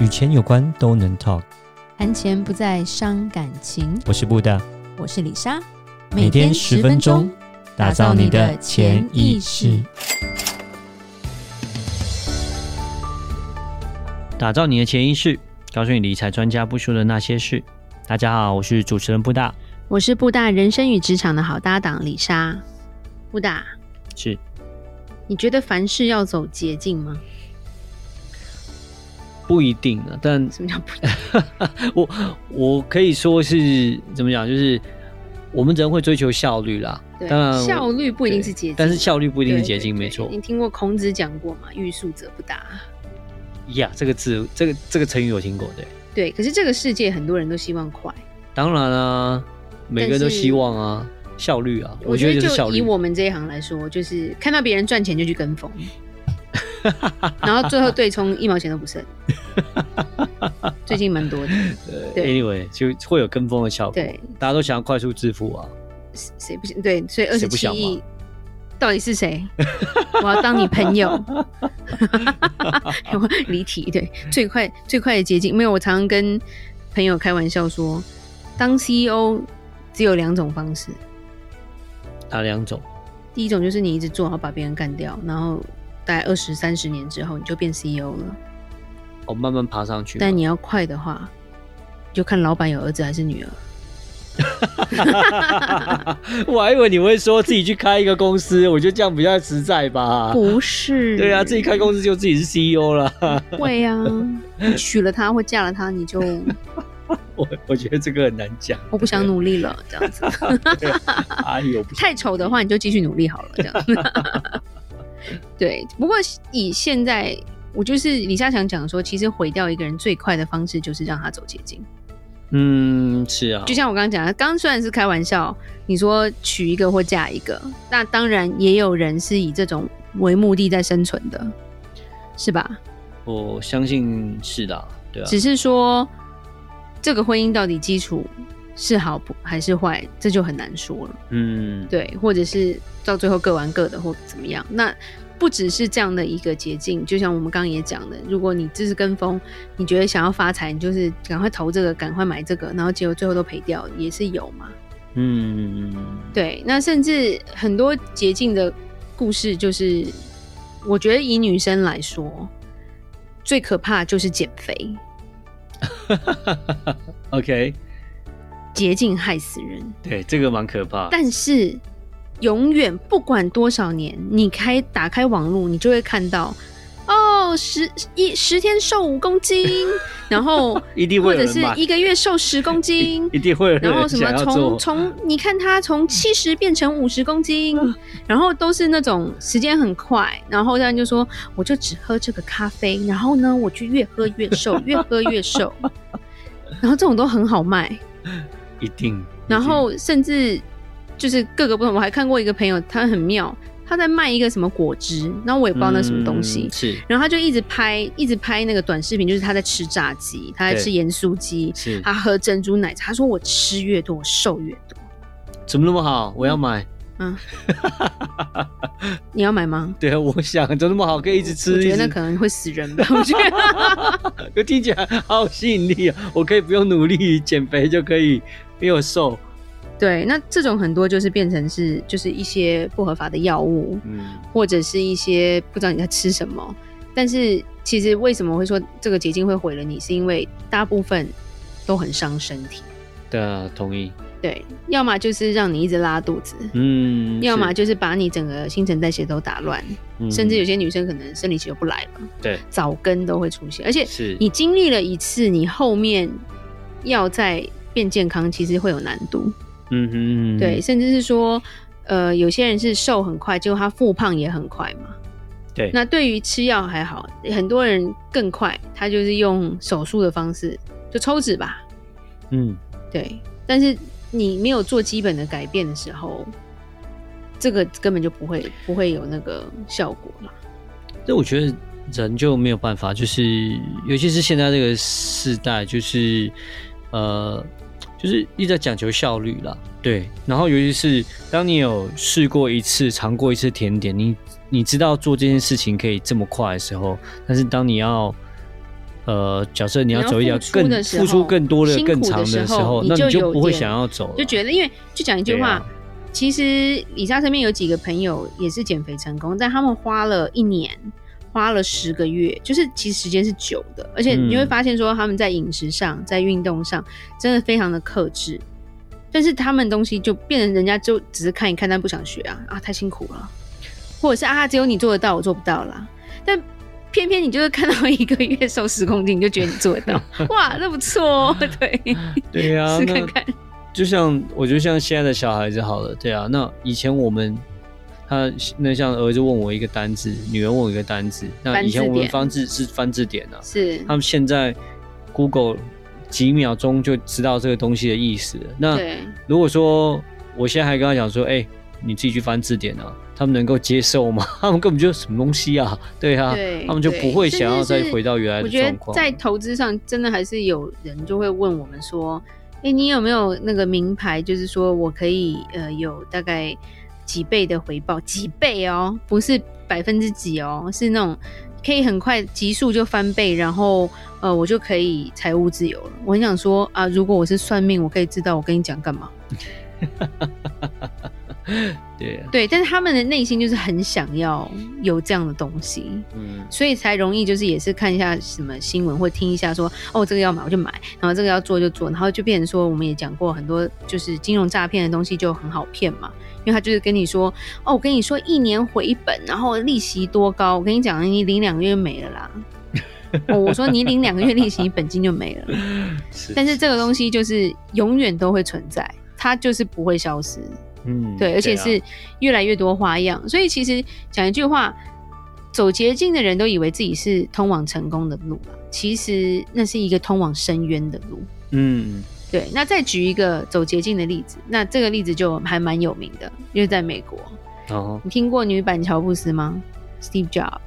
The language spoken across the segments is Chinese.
与钱有关都能 talk，谈钱不再伤感情。我是布大，我是李莎，每天十分钟，打造你的潜意识，打造你的潜意识，告诉你理财专家不说的那些事。大家好，我是主持人布大，我是布大人生与职场的好搭档李莎。布大，是，你觉得凡事要走捷径吗？不一定啊，但什么叫？我我可以说是怎么讲，就是我们人会追求效率啦。对，当然效率不一定是捷径，但是效率不一定是捷径，没错。你听过孔子讲过吗？欲速则不达。呀、yeah，这个字，这个这个成语我听过，对。对，可是这个世界很多人都希望快。当然啊，每个人都希望啊，效率啊。我觉得就是效率。以我们这一行来说，就是看到别人赚钱就去跟风。然后最后对冲一毛钱都不剩，最近蛮多的。对，anyway 就会有跟风的效果。对，大家都想要快速致富啊，谁不行？对，所以二十七亿到底是谁？我要当你朋友。离题，对，最快最快的捷径没有。我常常跟朋友开玩笑说，当 CEO 只有两种方式。哪两种？第一种就是你一直做好把别人干掉，然后。大概二十三十年之后，你就变 CEO 了。哦，慢慢爬上去。但你要快的话，就看老板有儿子还是女儿。我还以为你会说自己去开一个公司，我觉得这样比较实在吧。不是。对啊，自己开公司就自己是 CEO 了。会啊，娶了她或嫁了她，你就。我我觉得这个很难讲。我不想努力了，这样子。哎呦，太丑的话，你就继续努力好了，这样。对，不过以现在，我就是李莎想讲说，其实毁掉一个人最快的方式就是让他走捷径。嗯，是啊。就像我刚刚讲的，刚刚虽然是开玩笑，你说娶一个或嫁一个，那当然也有人是以这种为目的在生存的，是吧？我相信是的，对啊。只是说这个婚姻到底基础是好不还是坏，这就很难说了。嗯，对，或者是。到最后各玩各的或怎么样，那不只是这样的一个捷径。就像我们刚刚也讲的，如果你只是跟风，你觉得想要发财，你就是赶快投这个，赶快买这个，然后结果最后都赔掉，也是有嘛。嗯，对。那甚至很多捷径的故事，就是我觉得以女生来说，最可怕就是减肥。OK，捷径害死人。对，这个蛮可怕。但是。永远不管多少年，你开打开网络，你就会看到哦，十一十天瘦五公斤，然后一定会或者是一个月瘦十公斤，一定会。然后什么从从你看他从七十变成五十公斤，然后都是那种时间很快，然后这样就说我就只喝这个咖啡，然后呢我就越喝越瘦，越喝越瘦，然后这种都很好卖，一定。然后甚至。就是各个不同，我还看过一个朋友，他很妙，他在卖一个什么果汁，然后我也不知道那什么东西，嗯、是，然后他就一直拍，一直拍那个短视频，就是他在吃炸鸡，他在吃盐酥鸡，是，他喝珍珠奶茶，他说我吃越多，我瘦越多，怎么那么好？我要买，嗯，你要买吗？对啊，我想怎么那么好，可以一直吃，我，我觉得那可能会死人吧，我觉得，就听起来好有吸引力啊，我可以不用努力减肥就可以又瘦。对，那这种很多就是变成是就是一些不合法的药物，嗯，或者是一些不知道你在吃什么。但是其实为什么会说这个捷径会毁了你，是因为大部分都很伤身体。对啊，同意。对，要么就是让你一直拉肚子，嗯，要么就是把你整个新陈代谢都打乱，嗯，甚至有些女生可能生理期就不来了，对，早更都会出现。而且是你经历了一次，你后面要再变健康，其实会有难度。嗯哼，对，甚至是说，呃，有些人是瘦很快，结果他复胖也很快嘛。对，那对于吃药还好，很多人更快，他就是用手术的方式，就抽脂吧。嗯，对。但是你没有做基本的改变的时候，这个根本就不会不会有那个效果了。那我觉得人就没有办法，就是尤其是现在这个时代，就是呃。就是一直在讲求效率啦，对。然后尤其是当你有试过一次、尝过一次甜点，你你知道做这件事情可以这么快的时候，但是当你要呃，假设你要走一条更付出更多的、更长的时候，那你就不会想要走，就觉得，因为就讲一句话，其实李莎身边有几个朋友也是减肥成功，但他们花了一年，花了十个月，就是其实时间是久的，而且你会发现说他们在饮食上、在运动上真的非常的克制，但是他们东西就变成人家就只是看一看，但不想学啊啊，太辛苦了，或者是啊，只有你做得到，我做不到啦，但。偏偏你就是看到一个月瘦十公斤，你就觉得你做得到，哇，那不错哦，对，对呀、啊，试看看。就像我觉得像现在的小孩子好了，对啊，那以前我们他那像儿子问我一个单字，女儿问我一个单字，那以前我们翻字是翻字典啊，是他们现在 Google 几秒钟就知道这个东西的意思。那如果说我现在还跟他讲说，哎、欸，你自己去翻字典啊。他们能够接受吗？他们根本就什么东西啊？对啊，对，他们就不会想要再回到原来的状况。我觉得在投资上，真的还是有人就会问我们说：“哎，你有没有那个名牌？就是说我可以呃有大概几倍的回报？几倍哦，不是百分之几哦，是那种可以很快急速就翻倍，然后呃我就可以财务自由了。”我很想说啊，如果我是算命，我可以知道我跟你讲干嘛。对、啊、对，但是他们的内心就是很想要有这样的东西，嗯，所以才容易就是也是看一下什么新闻或听一下说哦这个要买我就买，然后这个要做就做，然后就变成说我们也讲过很多就是金融诈骗的东西就很好骗嘛，因为他就是跟你说哦我跟你说一年回本，然后利息多高，我跟你讲你领两个月没了啦，哦 我说你领两个月利息你本金就没了，是但是这个东西就是永远都会存在，它就是不会消失。嗯，对，而且是越来越多花样，啊、所以其实讲一句话，走捷径的人都以为自己是通往成功的路，其实那是一个通往深渊的路。嗯，对。那再举一个走捷径的例子，那这个例子就还蛮有名的，因为在美国。哦，你听过女版乔布斯吗？Steve Jobs。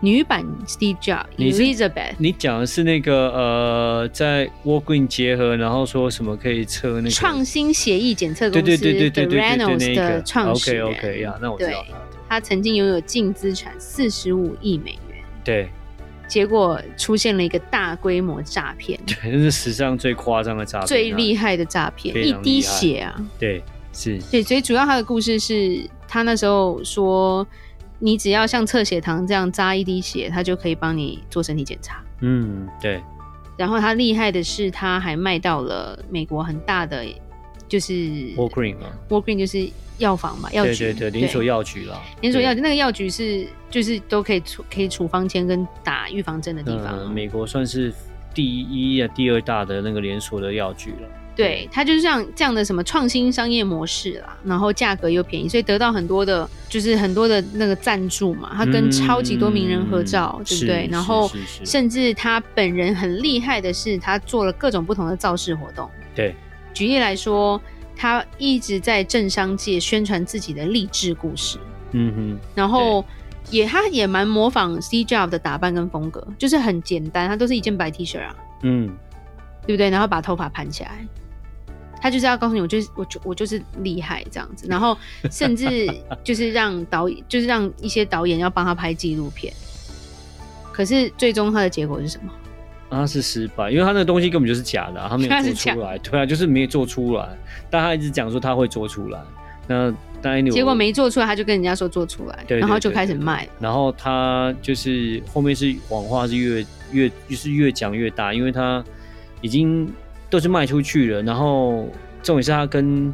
女版 Steve Jobs，Elizabeth，你讲的是那个呃，在 Walgreens 结合，然后说什么可以测那个创新协议检测公司，对对对对对对 Theranos 的创始人。OK OK 呀，那我知道他曾经拥有净资产四十五亿美元。对，结果出现了一个大规模诈骗，对，这是史上最夸张的诈骗，最厉害的诈骗，一滴血啊！对，是，对，所以主要他的故事是他那时候说。你只要像测血糖这样扎一滴血，他就可以帮你做身体检查。嗯，对。然后他厉害的是，他还卖到了美国很大的，就是 Walgreens 嘛，Walgreens 就是药房嘛，药局，对对对，连锁药局了。连锁药局那个药局是就是都可以处可以处方签跟打预防针的地方。嗯，美国算是第一啊第二大的那个连锁的药局了。对，它就是像这样的什么创新商业模式啦，然后价格又便宜，所以得到很多的，就是很多的那个赞助嘛。他跟超级多名人合照，嗯、对不对？然后甚至他本人很厉害的是，他做了各种不同的造势活动。对，举例来说，他一直在政商界宣传自己的励志故事。嗯哼，然后也他也蛮模仿 Steve Jobs 的打扮跟风格，就是很简单，他都是一件白 T 恤啊。嗯，对不对？然后把头发盘起来。他就是要告诉你，我就是我就我就是厉害这样子，然后 甚至就是让导演，就是让一些导演要帮他拍纪录片。可是最终他的结果是什么？他是失败，因为他那个东西根本就是假的，他没有做出来。对啊，就是没有做出来。但他一直讲说他会做出来，那但结果没做出来，他就跟人家说做出来，然后就开始卖。然后他就是后面是谎话是越越就是越讲越大，因为他已经。都是卖出去了，然后重点是他跟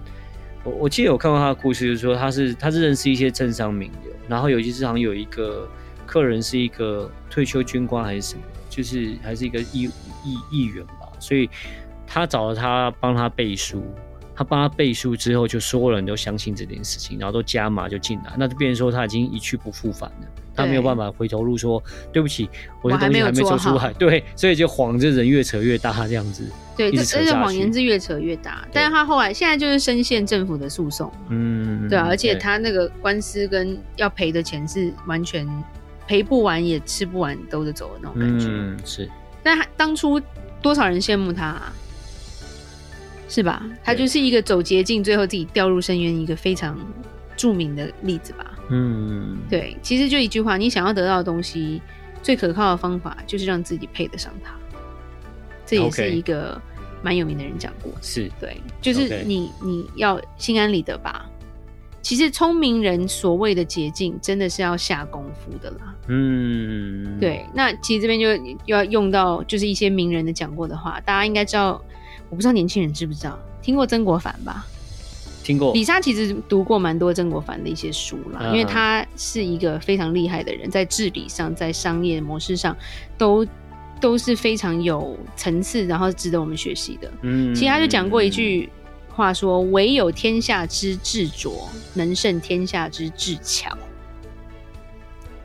我，我记得有看过他的故事，就是说他是他是认识一些政商名流，然后尤其是好像有一个客人是一个退休军官还是什么，就是还是一个议议议员吧，所以他找了他帮他背书，他帮他背书之后，就所有人都相信这件事情，然后都加码就进来，那就变成说他已经一去不复返了，他没有办法回头路说对不起，我的东西还没做出来，对，所以就谎着人越扯越大这样子。对，这这个谎言是越扯越大，但是他后来现在就是深陷政府的诉讼，嗯，对啊，而且他那个官司跟要赔的钱是完全赔不完也吃不完兜着走的那种感觉，嗯，是。但他当初多少人羡慕他啊，是吧？他就是一个走捷径，最后自己掉入深渊，一个非常著名的例子吧。嗯，对，其实就一句话，你想要得到的东西，最可靠的方法就是让自己配得上它。这也是一个蛮有名的人讲过。是对，就是你.你要心安理得吧。其实聪明人所谓的捷径，真的是要下功夫的啦。嗯，对。那其实这边就要用到，就是一些名人的讲过的话，大家应该知道。我不知道年轻人知不知道，听过曾国藩吧？听过。李莎其实读过蛮多曾国藩的一些书啦，嗯、因为他是一个非常厉害的人，在治理上，在商业模式上，都都是非常有层次，然后值得我们学习的。嗯，其实他就讲过一句。话说，唯有天下之智拙，能胜天下之智巧。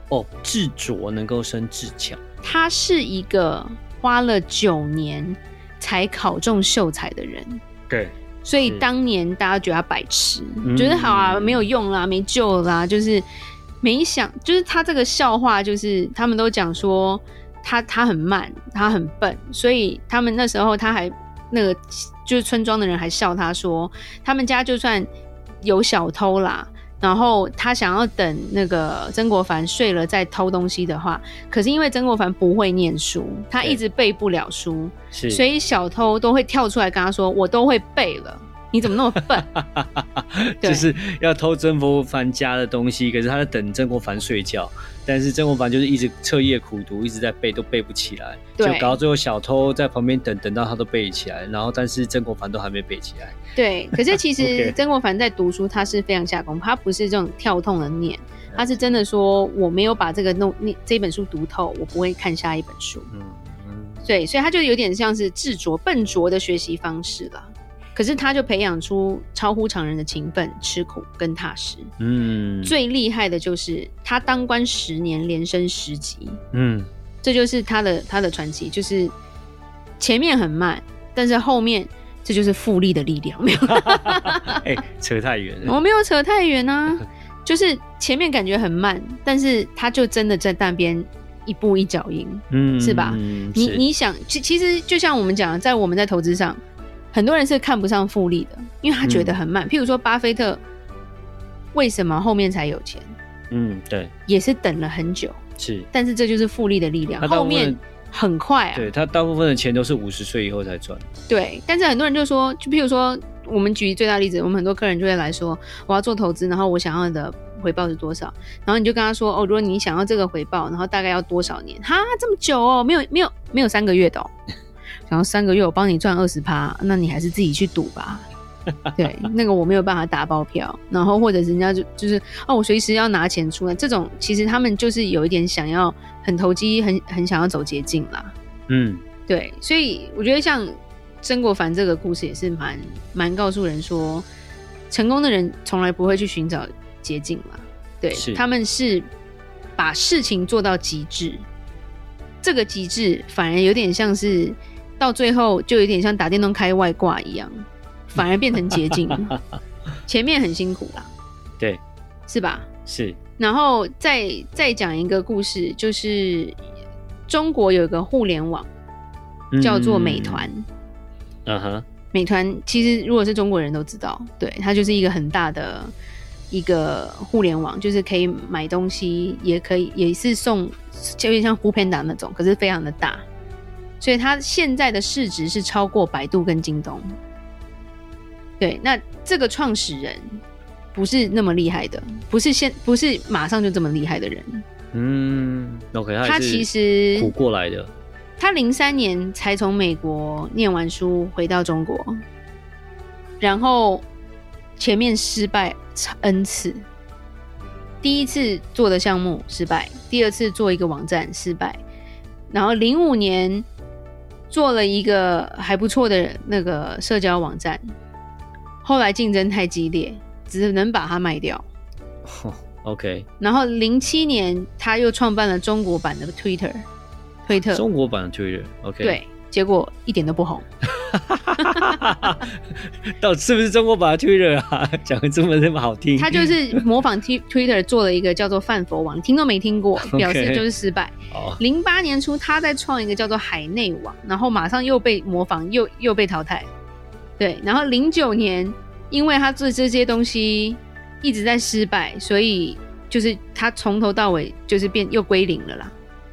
哦，智拙能够胜智巧。他是一个花了九年才考中秀才的人。对，所以当年大家觉得他白痴，是觉得好啊，没有用啦，没救啦。就是没想，就是他这个笑话，就是他们都讲说他他很慢，他很笨，所以他们那时候他还。那个就是村庄的人还笑他说，他们家就算有小偷啦，然后他想要等那个曾国藩睡了再偷东西的话，可是因为曾国藩不会念书，他一直背不了书，所以小偷都会跳出来跟他说：“我都会背了。”你怎么那么笨？就是要偷曾国藩家的东西，可是他在等曾国藩睡觉，但是曾国藩就是一直彻夜苦读，一直在背，都背不起来，就搞到最后小偷在旁边等，等到他都背起来，然后但是曾国藩都还没背起来。对，可是其实 曾国藩在读书，他是非常下功夫，他不是这种跳痛的念，他是真的说我没有把这个弄念这本书读透，我不会看下一本书。嗯嗯，对，所以他就有点像是执着笨拙的学习方式了。可是他就培养出超乎常人的勤奋、吃苦跟踏实。嗯，最厉害的就是他当官十年连升十级。嗯，这就是他的他的传奇，就是前面很慢，但是后面这就是复利的力量。没有，哎、欸，扯太远了。我没有扯太远啊，就是前面感觉很慢，但是他就真的在那边一步一脚印。嗯，是吧？嗯、你你想，其其实就像我们讲，在我们在投资上。很多人是看不上复利的，因为他觉得很慢。嗯、譬如说，巴菲特为什么后面才有钱？嗯，对，也是等了很久。是，但是这就是复利的力量，后面很快啊。对，他大部分的钱都是五十岁以后才赚。对，但是很多人就说，就譬如说，我们举最大例子，我们很多客人就会来说，我要做投资，然后我想要的回报是多少？然后你就跟他说，哦，如果你想要这个回报，然后大概要多少年？哈，这么久哦，没有，没有，没有三个月的哦。然后三个月我帮你赚二十趴，那你还是自己去赌吧。对，那个我没有办法打包票。然后或者人家就就是哦，我随时要拿钱出来。这种其实他们就是有一点想要很投机，很很想要走捷径啦。嗯，对，所以我觉得像曾国藩这个故事也是蛮蛮告诉人说，成功的人从来不会去寻找捷径嘛。对，他们是把事情做到极致。这个极致反而有点像是。到最后就有点像打电动开外挂一样，反而变成捷径。前面很辛苦啦，对，是吧？是。然后再再讲一个故事，就是中国有一个互联网叫做美团。嗯哼，美团其实如果是中国人都知道，对，它就是一个很大的一个互联网，就是可以买东西，也可以也是送，就有点像 foodpanda 那种，可是非常的大。所以它现在的市值是超过百度跟京东。对，那这个创始人不是那么厉害的，不是现不是马上就这么厉害的人。嗯，OK，他其实苦过来的。他零三年才从美国念完书回到中国，然后前面失败 N 次，第一次做的项目失败，第二次做一个网站失败，然后零五年。做了一个还不错的那个社交网站，后来竞争太激烈，只能把它卖掉。Oh, OK。然后零七年他又创办了中国版的 Twitter，推特。中国版的 Twitter，OK。对，结果一点都不红。到底是不是中国版的 Twitter 啊？讲的这么这么好听，他就是模仿 T Twitter 做了一个叫做饭佛网，听都没听过，表示就是失败。零八 Okay. 年初，他在创一个叫做海内网，然后马上又被模仿，又又被淘汰。对，然后零九年，因为他做这些东西一直在失败，所以就是他从头到尾就是变又归零了啦。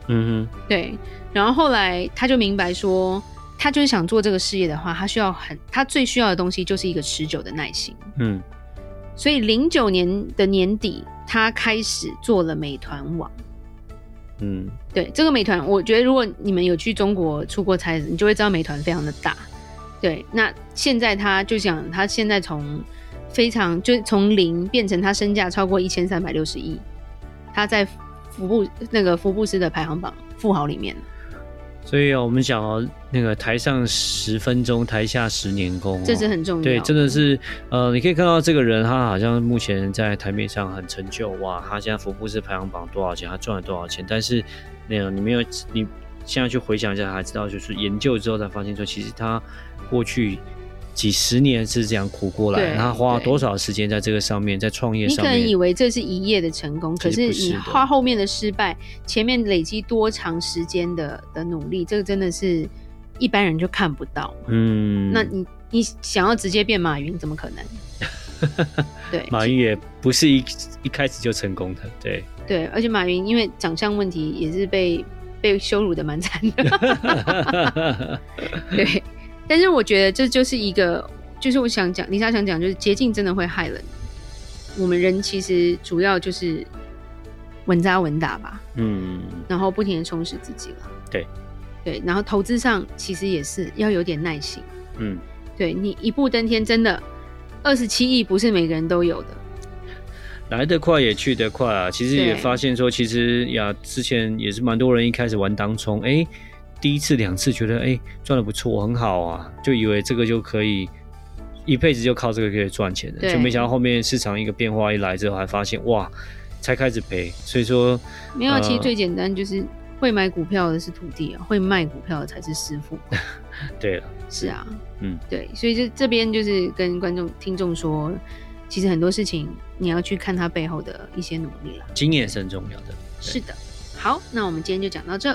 嗯哼，对。然后后来他就明白说。他就是想做这个事业的话，他需要很，他最需要的东西就是一个持久的耐心。嗯，所以零九年的年底，他开始做了美团网。嗯，对，这个美团，我觉得如果你们有去中国出过差，你就会知道美团非常的大。对，那现在他就想，他现在从非常就从零变成他身价超过一千三百六十亿，他在福布那个福布斯的排行榜富豪里面。所以啊我们讲哦，那个台上十分钟，台下十年功，这是很重要。对，真的是，呃，你可以看到这个人，他好像目前在台面上很成就，哇，他现在福布斯排行榜多少钱，他赚了多少钱。但是，那个你没有，你现在去回想一下，才知道，就是研究之后才发现说，其实他过去。几十年是这样苦过来，他花了多少时间在这个上面，在创业上面？你可能以为这是一夜的成功，可是你花后面的失败，前面累积多长时间的的努力，这个真的是一般人就看不到。嗯，那你你想要直接变马云，怎么可能？对，马云也不是一一开始就成功的。对对，而且马云因为长相问题，也是被被羞辱的蛮惨的。对。但是我觉得这就是一个，就是我想讲，李莎想讲，就是捷径真的会害人。我们人其实主要就是稳扎稳打吧，嗯，然后不停的充实自己了。对，对，然后投资上其实也是要有点耐心，嗯，对，你一步登天，真的二十七亿不是每个人都有的，来得快也去得快啊。其实也发现说，其实呀，之前也是蛮多人一开始玩当冲，哎、欸。第一次、两次觉得哎赚的不错，很好啊，就以为这个就可以一辈子就靠这个可以赚钱的，就没想到后面市场一个变化一来之后，还发现哇，才开始赔。所以说没有，呃、其实最简单就是会买股票的是徒弟啊，会卖股票的才是师傅。对了，是啊，嗯，对，所以这这边就是跟观众、听众说，其实很多事情你要去看他背后的一些努力了，经验是很重要的。是的，好，那我们今天就讲到这。